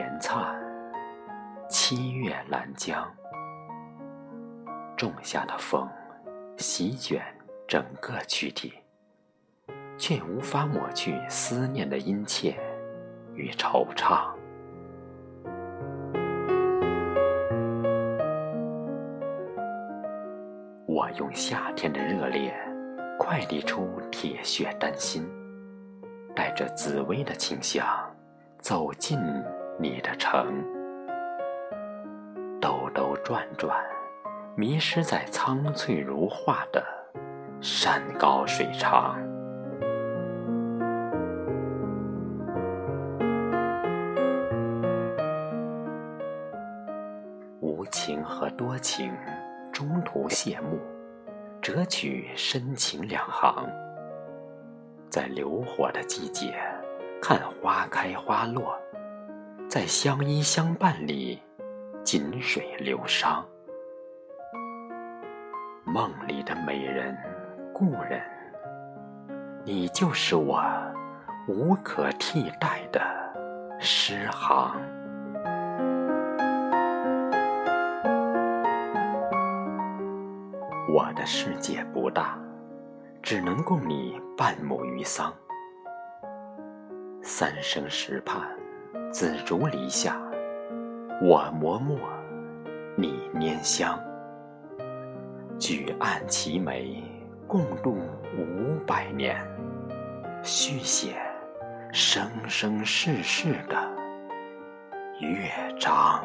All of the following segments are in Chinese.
连灿，七月兰江，仲夏的风席卷整个躯体，却无法抹去思念的殷切与惆怅。我用夏天的热烈，快递出铁血丹心，带着紫薇的清香，走进你的城。兜兜转转，迷失在苍翠如画的山高水长。无情和多情。中途谢幕，折取深情两行。在流火的季节，看花开花落；在相依相伴里，锦水流觞。梦里的美人，故人，你就是我无可替代的诗行。我的世界不大，只能供你半亩余桑。三生石畔，紫竹篱下，我磨墨，你拈香。举案齐眉，共度五百年，续写生生世世的乐章。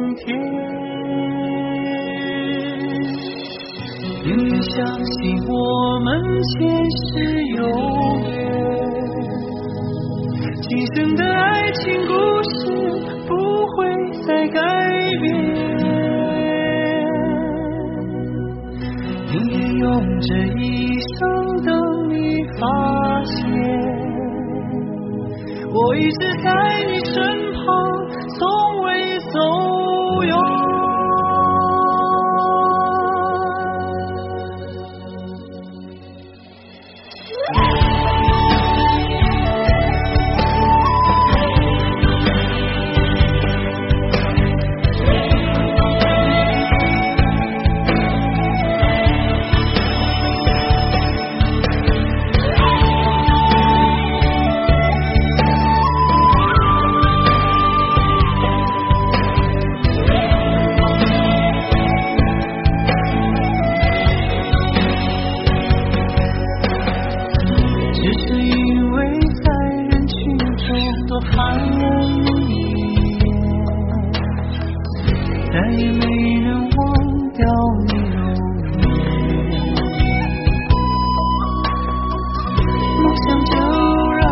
在心田。你相信我们前世有缘，今生的爱情故事不会再改变。宁愿用这一生等你发现，我一直在你身再也没人忘掉你容颜。梦想就让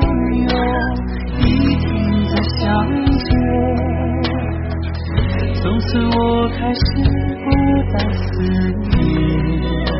拥有，一天再相见。从此我开始不再思念。